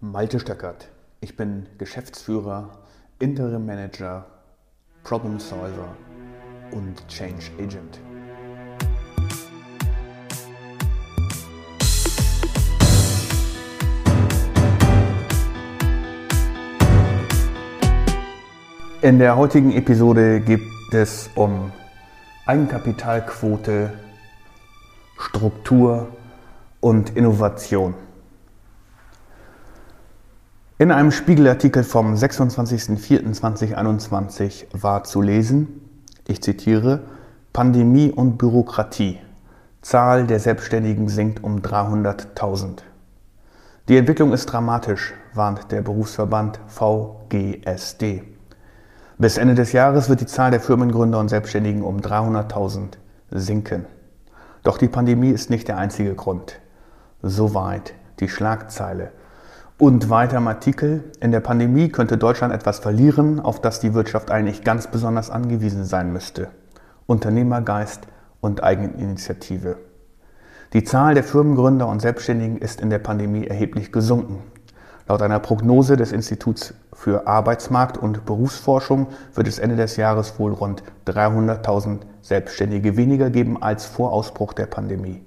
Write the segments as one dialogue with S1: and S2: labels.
S1: Malte Stöckert. Ich bin Geschäftsführer, Interim Manager, Problem Solver und Change Agent. In der heutigen Episode geht es um Eigenkapitalquote, Struktur und Innovation. In einem Spiegelartikel vom 26.04.2021 war zu lesen, ich zitiere, Pandemie und Bürokratie. Zahl der Selbstständigen sinkt um 300.000. Die Entwicklung ist dramatisch, warnt der Berufsverband VGSD. Bis Ende des Jahres wird die Zahl der Firmengründer und Selbstständigen um 300.000 sinken. Doch die Pandemie ist nicht der einzige Grund. Soweit die Schlagzeile. Und weiter im Artikel, in der Pandemie könnte Deutschland etwas verlieren, auf das die Wirtschaft eigentlich ganz besonders angewiesen sein müsste. Unternehmergeist und Eigeninitiative. Die Zahl der Firmengründer und Selbstständigen ist in der Pandemie erheblich gesunken. Laut einer Prognose des Instituts für Arbeitsmarkt und Berufsforschung wird es Ende des Jahres wohl rund 300.000 Selbstständige weniger geben als vor Ausbruch der Pandemie.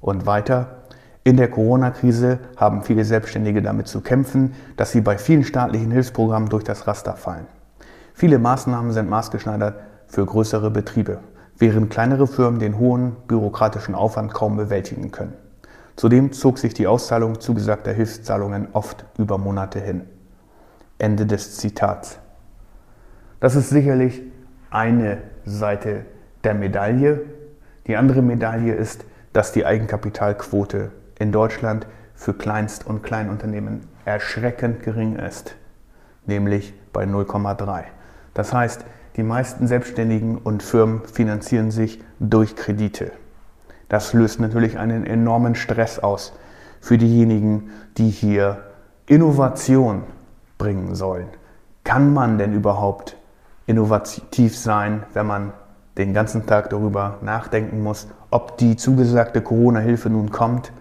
S1: Und weiter, in der Corona-Krise haben viele Selbstständige damit zu kämpfen, dass sie bei vielen staatlichen Hilfsprogrammen durch das Raster fallen. Viele Maßnahmen sind maßgeschneidert für größere Betriebe, während kleinere Firmen den hohen bürokratischen Aufwand kaum bewältigen können. Zudem zog sich die Auszahlung zugesagter Hilfszahlungen oft über Monate hin. Ende des Zitats. Das ist sicherlich eine Seite der Medaille. Die andere Medaille ist, dass die Eigenkapitalquote in Deutschland für Kleinst- und Kleinunternehmen erschreckend gering ist, nämlich bei 0,3. Das heißt, die meisten Selbstständigen und Firmen finanzieren sich durch Kredite. Das löst natürlich einen enormen Stress aus für diejenigen, die hier Innovation bringen sollen. Kann man denn überhaupt innovativ sein, wenn man den ganzen Tag darüber nachdenken muss, ob die zugesagte Corona-Hilfe nun kommt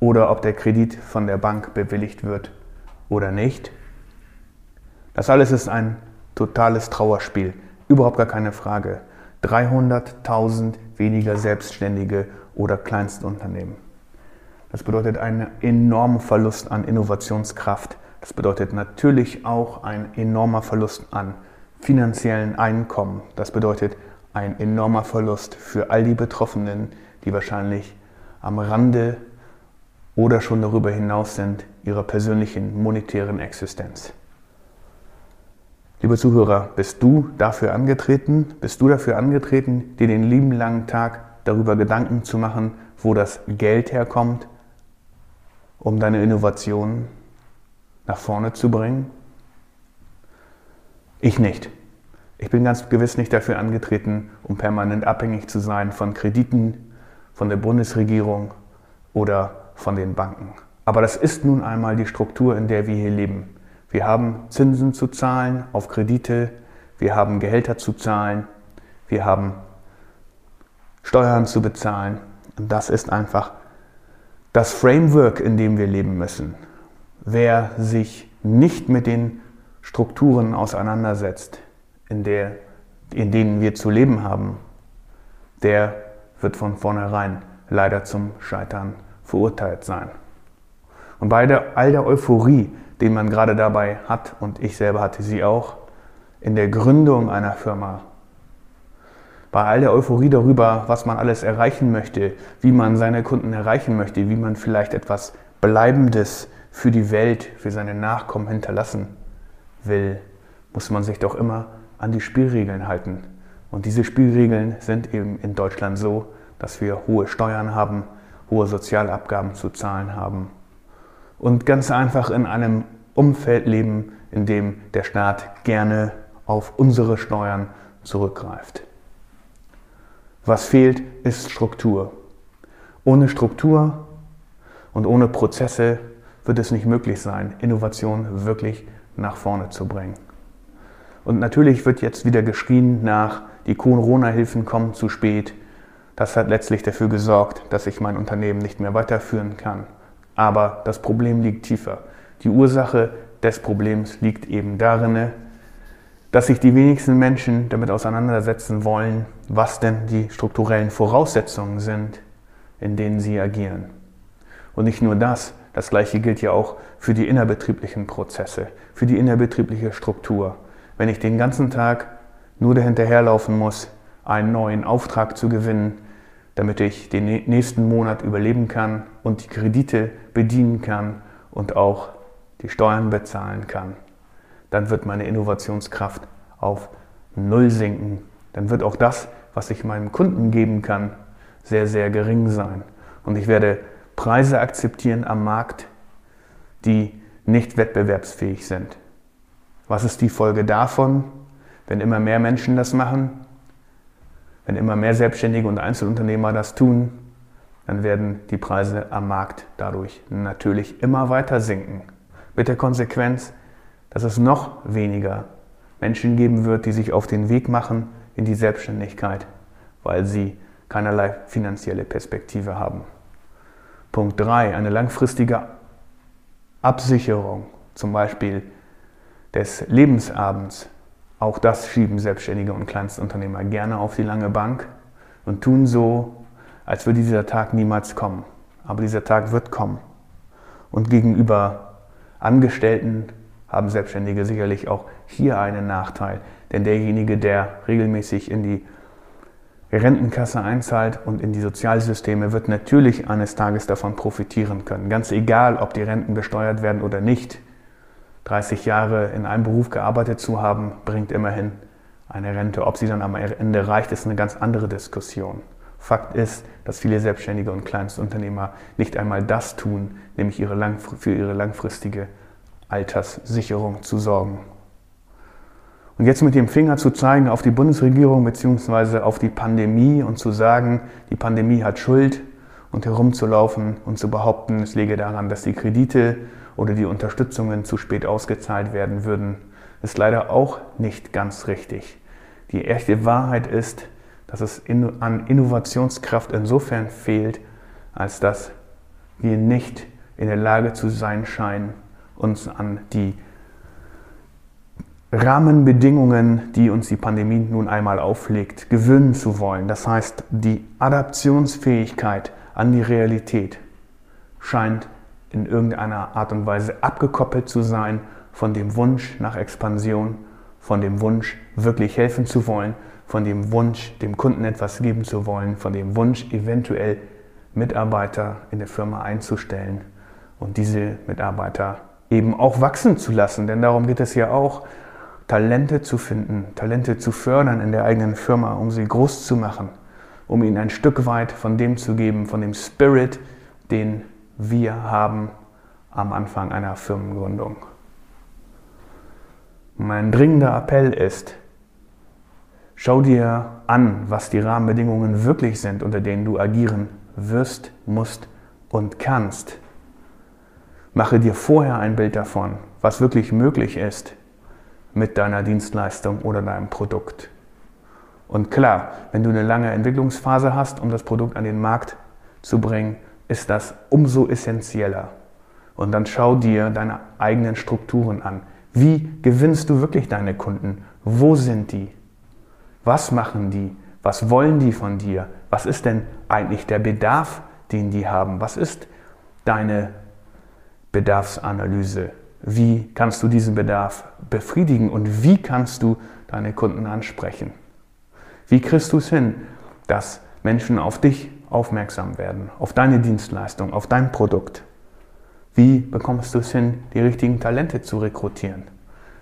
S1: oder ob der Kredit von der Bank bewilligt wird oder nicht? Das alles ist ein totales Trauerspiel, überhaupt gar keine Frage. 300.000 weniger Selbstständige oder Kleinstunternehmen. Das bedeutet einen enormen Verlust an Innovationskraft. Das bedeutet natürlich auch ein enormer Verlust an finanziellen Einkommen. Das bedeutet ein enormer Verlust für all die Betroffenen, die wahrscheinlich am Rande oder schon darüber hinaus sind ihrer persönlichen monetären Existenz. Liebe Zuhörer, bist du dafür angetreten? Bist du dafür angetreten, dir den lieben langen Tag darüber Gedanken zu machen, wo das Geld herkommt, um deine Innovation nach vorne zu bringen? Ich nicht. Ich bin ganz gewiss nicht dafür angetreten, um permanent abhängig zu sein von Krediten, von der Bundesregierung oder von den Banken. Aber das ist nun einmal die Struktur, in der wir hier leben. Wir haben Zinsen zu zahlen auf Kredite, wir haben Gehälter zu zahlen, wir haben Steuern zu bezahlen. Und das ist einfach das Framework, in dem wir leben müssen. Wer sich nicht mit den Strukturen auseinandersetzt, in, der, in denen wir zu leben haben, der wird von vornherein leider zum Scheitern verurteilt sein. Und bei der, all der Euphorie, den man gerade dabei hat, und ich selber hatte sie auch, in der Gründung einer Firma, bei all der Euphorie darüber, was man alles erreichen möchte, wie man seine Kunden erreichen möchte, wie man vielleicht etwas Bleibendes für die Welt, für seine Nachkommen hinterlassen will, muss man sich doch immer an die Spielregeln halten. Und diese Spielregeln sind eben in Deutschland so, dass wir hohe Steuern haben, hohe Sozialabgaben zu zahlen haben und ganz einfach in einem Umfeld leben, in dem der Staat gerne auf unsere Steuern zurückgreift. Was fehlt, ist Struktur. Ohne Struktur und ohne Prozesse wird es nicht möglich sein, Innovation wirklich nach vorne zu bringen. Und natürlich wird jetzt wieder geschrien nach, die Corona-Hilfen kommen zu spät, das hat letztlich dafür gesorgt, dass ich mein Unternehmen nicht mehr weiterführen kann. Aber das Problem liegt tiefer. Die Ursache des Problems liegt eben darin, dass sich die wenigsten Menschen damit auseinandersetzen wollen, was denn die strukturellen Voraussetzungen sind, in denen sie agieren. Und nicht nur das, das gleiche gilt ja auch für die innerbetrieblichen Prozesse, für die innerbetriebliche Struktur. Wenn ich den ganzen Tag nur dahinterherlaufen muss, einen neuen Auftrag zu gewinnen, damit ich den nächsten Monat überleben kann und die Kredite bedienen kann und auch die Steuern bezahlen kann, dann wird meine Innovationskraft auf Null sinken. Dann wird auch das, was ich meinem Kunden geben kann, sehr, sehr gering sein. Und ich werde Preise akzeptieren am Markt, die nicht wettbewerbsfähig sind. Was ist die Folge davon, wenn immer mehr Menschen das machen? Wenn immer mehr Selbstständige und Einzelunternehmer das tun, dann werden die Preise am Markt dadurch natürlich immer weiter sinken. Mit der Konsequenz, dass es noch weniger Menschen geben wird, die sich auf den Weg machen in die Selbstständigkeit, weil sie keinerlei finanzielle Perspektive haben. Punkt 3. Eine langfristige Absicherung, zum Beispiel des Lebensabends. Auch das schieben Selbstständige und Kleinstunternehmer gerne auf die lange Bank und tun so, als würde dieser Tag niemals kommen. Aber dieser Tag wird kommen. Und gegenüber Angestellten haben Selbstständige sicherlich auch hier einen Nachteil. Denn derjenige, der regelmäßig in die Rentenkasse einzahlt und in die Sozialsysteme, wird natürlich eines Tages davon profitieren können. Ganz egal, ob die Renten besteuert werden oder nicht. 30 Jahre in einem Beruf gearbeitet zu haben, bringt immerhin eine Rente. Ob sie dann am Ende reicht, ist eine ganz andere Diskussion. Fakt ist, dass viele Selbstständige und Kleinstunternehmer nicht einmal das tun, nämlich ihre für ihre langfristige Alterssicherung zu sorgen. Und jetzt mit dem Finger zu zeigen auf die Bundesregierung bzw. auf die Pandemie und zu sagen, die Pandemie hat Schuld und herumzulaufen und zu behaupten, es läge daran, dass die Kredite oder die Unterstützungen zu spät ausgezahlt werden würden, ist leider auch nicht ganz richtig. Die echte Wahrheit ist, dass es an Innovationskraft insofern fehlt, als dass wir nicht in der Lage zu sein scheinen, uns an die Rahmenbedingungen, die uns die Pandemie nun einmal auflegt, gewöhnen zu wollen. Das heißt, die Adaptionsfähigkeit an die Realität scheint in irgendeiner Art und Weise abgekoppelt zu sein von dem Wunsch nach Expansion, von dem Wunsch, wirklich helfen zu wollen, von dem Wunsch, dem Kunden etwas geben zu wollen, von dem Wunsch, eventuell Mitarbeiter in der Firma einzustellen und diese Mitarbeiter eben auch wachsen zu lassen. Denn darum geht es ja auch, Talente zu finden, Talente zu fördern in der eigenen Firma, um sie groß zu machen, um ihnen ein Stück weit von dem zu geben, von dem Spirit, den wir haben am Anfang einer Firmengründung. Mein dringender Appell ist, schau dir an, was die Rahmenbedingungen wirklich sind, unter denen du agieren wirst, musst und kannst Mache dir vorher ein Bild davon, was wirklich möglich ist mit deiner Dienstleistung oder deinem Produkt. Und klar, wenn du eine lange Entwicklungsphase hast, um das Produkt an den Markt zu bringen, ist das umso essentieller. Und dann schau dir deine eigenen Strukturen an. Wie gewinnst du wirklich deine Kunden? Wo sind die? Was machen die? Was wollen die von dir? Was ist denn eigentlich der Bedarf, den die haben? Was ist deine Bedarfsanalyse. Wie kannst du diesen Bedarf befriedigen und wie kannst du deine Kunden ansprechen? Wie kriegst du es hin, dass Menschen auf dich aufmerksam werden, auf deine Dienstleistung, auf dein Produkt? Wie bekommst du es hin, die richtigen Talente zu rekrutieren?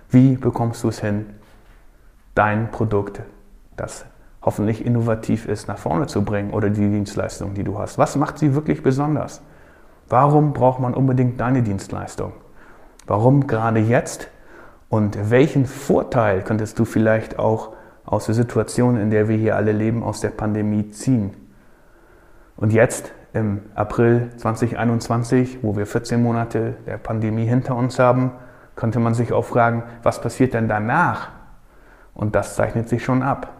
S1: Wie bekommst du es hin, dein Produkt, das hoffentlich innovativ ist, nach vorne zu bringen oder die Dienstleistung, die du hast? Was macht sie wirklich besonders? Warum braucht man unbedingt deine Dienstleistung? Warum gerade jetzt? Und welchen Vorteil könntest du vielleicht auch aus der Situation, in der wir hier alle leben, aus der Pandemie ziehen? Und jetzt im April 2021, wo wir 14 Monate der Pandemie hinter uns haben, könnte man sich auch fragen, was passiert denn danach? Und das zeichnet sich schon ab.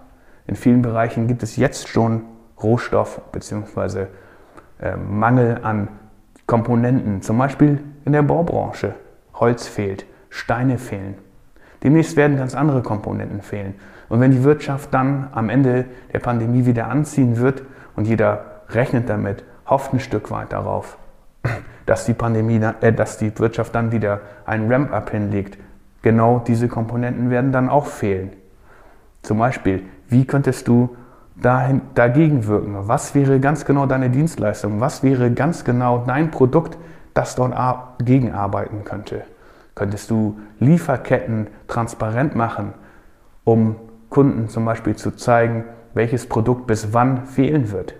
S1: In vielen Bereichen gibt es jetzt schon Rohstoff bzw. Äh, Mangel an Komponenten, zum Beispiel in der Baubranche. Holz fehlt, Steine fehlen. Demnächst werden ganz andere Komponenten fehlen. Und wenn die Wirtschaft dann am Ende der Pandemie wieder anziehen wird und jeder rechnet damit, hofft ein Stück weit darauf, dass die Pandemie, äh, dass die Wirtschaft dann wieder einen Ramp-up hinlegt, genau diese Komponenten werden dann auch fehlen. Zum Beispiel, wie könntest du dahin, dagegen wirken? Was wäre ganz genau deine Dienstleistung? Was wäre ganz genau dein Produkt, das dort gegenarbeiten könnte? Könntest du Lieferketten transparent machen, um Kunden zum Beispiel zu zeigen, welches Produkt bis wann fehlen wird?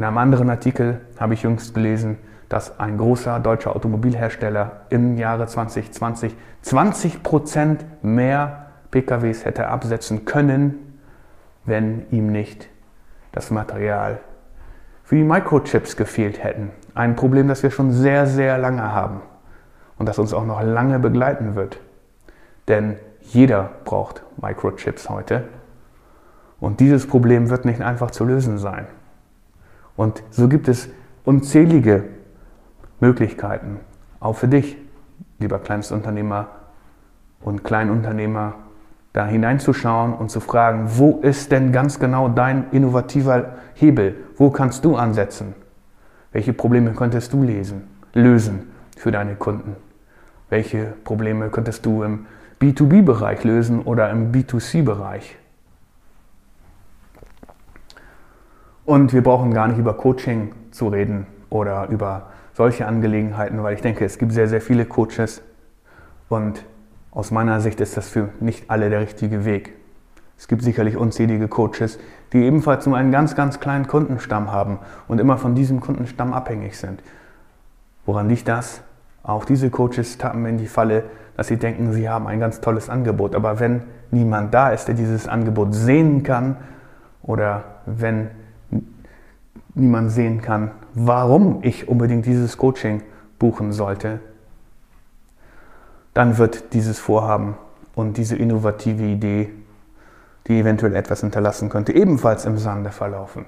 S1: In einem anderen Artikel habe ich jüngst gelesen, dass ein großer deutscher Automobilhersteller im Jahre 2020 20 Prozent mehr PKWs hätte absetzen können, wenn ihm nicht das Material für die Microchips gefehlt hätten. Ein Problem, das wir schon sehr, sehr lange haben und das uns auch noch lange begleiten wird. Denn jeder braucht Microchips heute und dieses Problem wird nicht einfach zu lösen sein. Und so gibt es unzählige Möglichkeiten, auch für dich, lieber Kleinstunternehmer und Kleinunternehmer, da hineinzuschauen und zu fragen, wo ist denn ganz genau dein innovativer Hebel? Wo kannst du ansetzen? Welche Probleme könntest du lesen, lösen für deine Kunden? Welche Probleme könntest du im B2B-Bereich lösen oder im B2C-Bereich? Und wir brauchen gar nicht über Coaching zu reden oder über solche Angelegenheiten, weil ich denke, es gibt sehr, sehr viele Coaches und aus meiner Sicht ist das für nicht alle der richtige Weg. Es gibt sicherlich unzählige Coaches, die ebenfalls nur einen ganz, ganz kleinen Kundenstamm haben und immer von diesem Kundenstamm abhängig sind. Woran liegt das? Auch diese Coaches tappen in die Falle, dass sie denken, sie haben ein ganz tolles Angebot. Aber wenn niemand da ist, der dieses Angebot sehen kann oder wenn niemand sehen kann, warum ich unbedingt dieses Coaching buchen sollte, dann wird dieses Vorhaben und diese innovative Idee, die eventuell etwas hinterlassen könnte, ebenfalls im Sande verlaufen.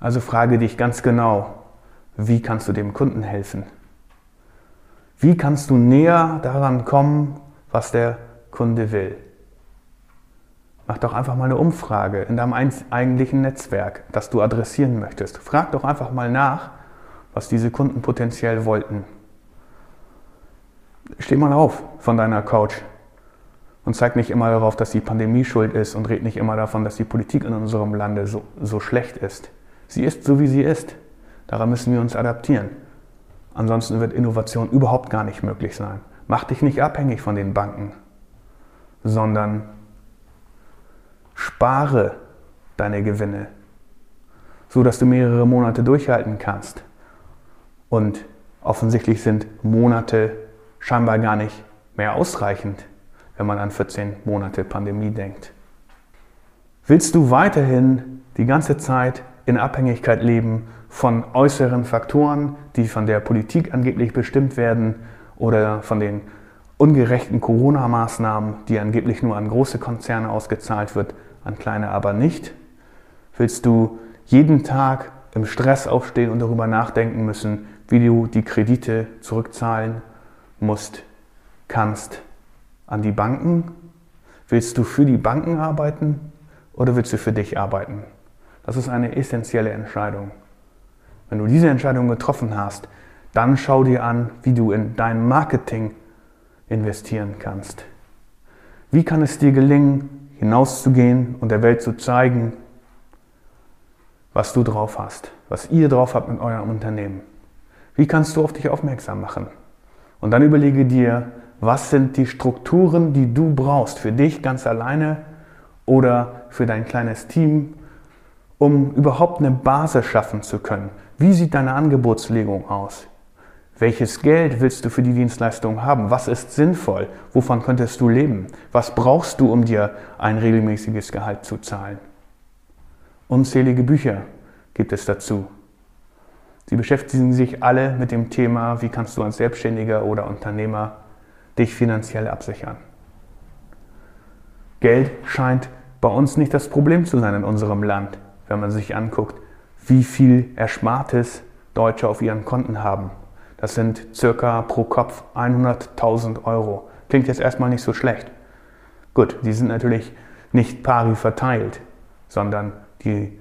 S1: Also frage dich ganz genau, wie kannst du dem Kunden helfen? Wie kannst du näher daran kommen, was der Kunde will? Mach doch einfach mal eine Umfrage in deinem eigentlichen Netzwerk, das du adressieren möchtest. Frag doch einfach mal nach, was diese Kunden potenziell wollten. Steh mal auf von deiner Couch und zeig nicht immer darauf, dass die Pandemie schuld ist und red nicht immer davon, dass die Politik in unserem Lande so, so schlecht ist. Sie ist so, wie sie ist. Daran müssen wir uns adaptieren. Ansonsten wird Innovation überhaupt gar nicht möglich sein. Mach dich nicht abhängig von den Banken, sondern Spare deine Gewinne, so dass du mehrere Monate durchhalten kannst. Und offensichtlich sind Monate scheinbar gar nicht mehr ausreichend, wenn man an 14 Monate Pandemie denkt. Willst du weiterhin die ganze Zeit in Abhängigkeit leben von äußeren Faktoren, die von der Politik angeblich bestimmt werden oder von den ungerechten Corona-Maßnahmen, die angeblich nur an große Konzerne ausgezahlt wird, an kleine aber nicht? Willst du jeden Tag im Stress aufstehen und darüber nachdenken müssen, wie du die Kredite zurückzahlen musst, kannst an die Banken? Willst du für die Banken arbeiten oder willst du für dich arbeiten? Das ist eine essentielle Entscheidung. Wenn du diese Entscheidung getroffen hast, dann schau dir an, wie du in dein Marketing investieren kannst. Wie kann es dir gelingen, hinauszugehen und der Welt zu zeigen, was du drauf hast, was ihr drauf habt mit eurem Unternehmen. Wie kannst du auf dich aufmerksam machen? Und dann überlege dir, was sind die Strukturen, die du brauchst für dich ganz alleine oder für dein kleines Team, um überhaupt eine Basis schaffen zu können. Wie sieht deine Angebotslegung aus? Welches Geld willst du für die Dienstleistung haben? Was ist sinnvoll? Wovon könntest du leben? Was brauchst du, um dir ein regelmäßiges Gehalt zu zahlen? Unzählige Bücher gibt es dazu. Sie beschäftigen sich alle mit dem Thema, wie kannst du als Selbstständiger oder Unternehmer dich finanziell absichern. Geld scheint bei uns nicht das Problem zu sein in unserem Land, wenn man sich anguckt, wie viel Erspartes Deutsche auf ihren Konten haben Das sind circa pro Kopf 100.000 Euro. Klingt jetzt erstmal nicht so schlecht. Gut, die sind natürlich nicht pari verteilt, sondern die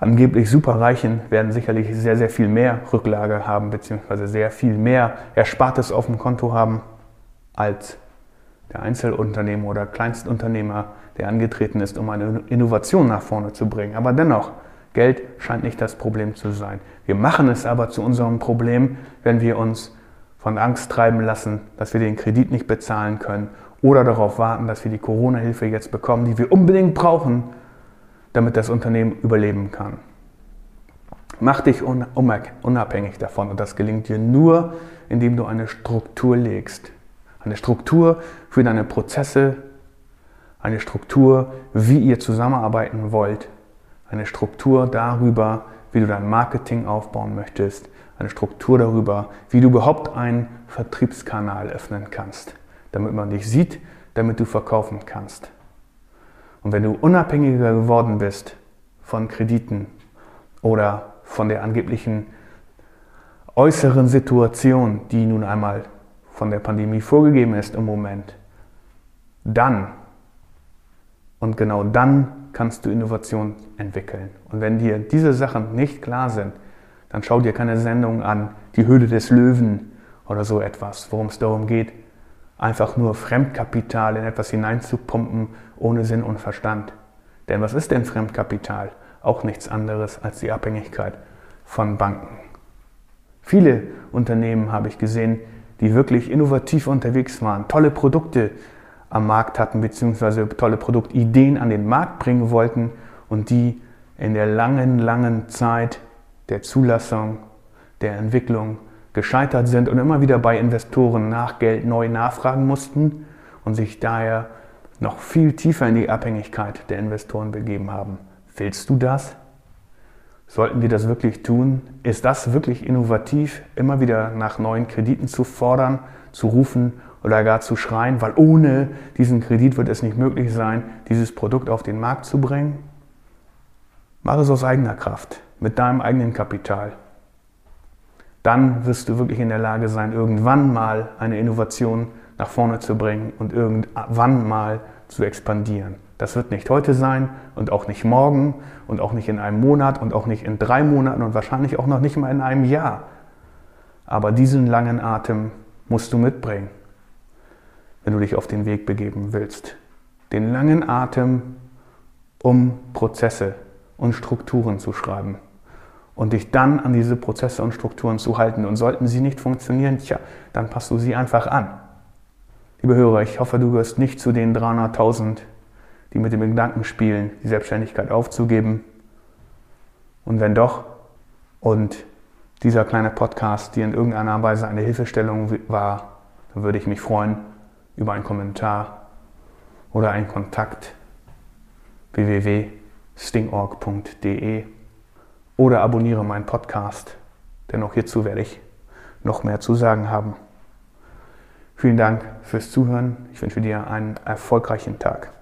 S1: angeblich Superreichen werden sicherlich sehr, sehr viel mehr Rücklage haben, beziehungsweise sehr viel mehr Erspartes auf dem Konto haben als der Einzelunternehmer oder Kleinstunternehmer, der angetreten ist, um eine Innovation nach vorne zu bringen. Aber dennoch, Geld scheint nicht das Problem zu sein. Wir machen es aber zu unserem Problem, wenn wir uns von Angst treiben lassen, dass wir den Kredit nicht bezahlen können oder darauf warten, dass wir die Corona-Hilfe jetzt bekommen, die wir unbedingt brauchen, damit das Unternehmen überleben kann. Mach dich unabhängig davon und das gelingt dir nur, indem du eine Struktur legst. Eine Struktur für deine Prozesse, eine Struktur, wie ihr zusammenarbeiten wollt, eine Struktur darüber, wie du dein Marketing aufbauen möchtest, eine Struktur darüber, wie du überhaupt einen Vertriebskanal öffnen kannst, damit man dich sieht, damit du verkaufen kannst. Und wenn du unabhängiger geworden bist von Krediten oder von der angeblichen äußeren Situation, die nun einmal von der Pandemie vorgegeben ist im Moment, dann und genau dann kannst du Innovation entwickeln. Und wenn dir diese Sachen nicht klar sind, dann schau dir keine Sendung an, die Höhle des Löwen oder so etwas, worum es darum geht, einfach nur Fremdkapital in etwas hineinzupumpen, ohne Sinn und Verstand. Denn was ist denn Fremdkapital? Auch nichts anderes als die Abhängigkeit von Banken. Viele Unternehmen habe ich gesehen, die wirklich innovativ unterwegs waren, tolle Produkte am Markt hatten, beziehungsweise tolle Produktideen an den Markt bringen wollten und die in der langen, langen Zeit der Zulassung, der Entwicklung gescheitert sind und immer wieder bei Investoren nach Geld neu nachfragen mussten und sich daher noch viel tiefer in die Abhängigkeit der Investoren begeben haben. Willst du das? Sollten wir das wirklich tun? Ist das wirklich innovativ, immer wieder nach neuen Krediten zu fordern, zu rufen oder gar zu schreien, weil ohne diesen Kredit wird es nicht möglich sein, dieses Produkt auf den Markt zu bringen? Mach es aus eigener Kraft, mit deinem eigenen Kapital. Dann wirst du wirklich in der Lage sein, irgendwann mal eine Innovation nach vorne zu bringen und irgendwann mal zu expandieren. Das wird nicht heute sein und auch nicht morgen und auch nicht in einem Monat und auch nicht in drei Monaten und wahrscheinlich auch noch nicht mal in einem Jahr. Aber diesen langen Atem musst du mitbringen, wenn du dich auf den Weg begeben willst. Den langen Atem, um Prozesse und Strukturen zu schreiben und dich dann an diese Prozesse und Strukturen zu halten. Und sollten sie nicht funktionieren, tja, dann passt du sie einfach an. Liebe Hörer, ich hoffe, du wirst nicht zu den 300.000 die mit dem Gedanken spielen, die Selbstständigkeit aufzugeben. Und wenn doch, und dieser kleine Podcast dir in irgendeiner Weise eine Hilfestellung war, dann würde ich mich freuen über einen Kommentar oder einen Kontakt www.stingorg.de oder abonniere meinen Podcast, denn auch hierzu werde ich noch mehr zu sagen haben. Vielen Dank fürs Zuhören. Ich wünsche dir einen erfolgreichen Tag.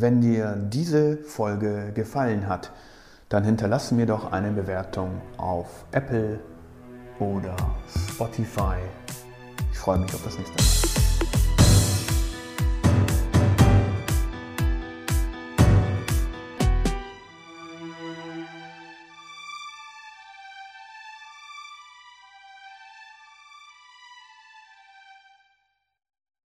S2: Wenn dir diese Folge gefallen hat, dann hinterlasse mir doch eine Bewertung auf Apple oder Spotify. Ich freue mich auf das nächste Mal.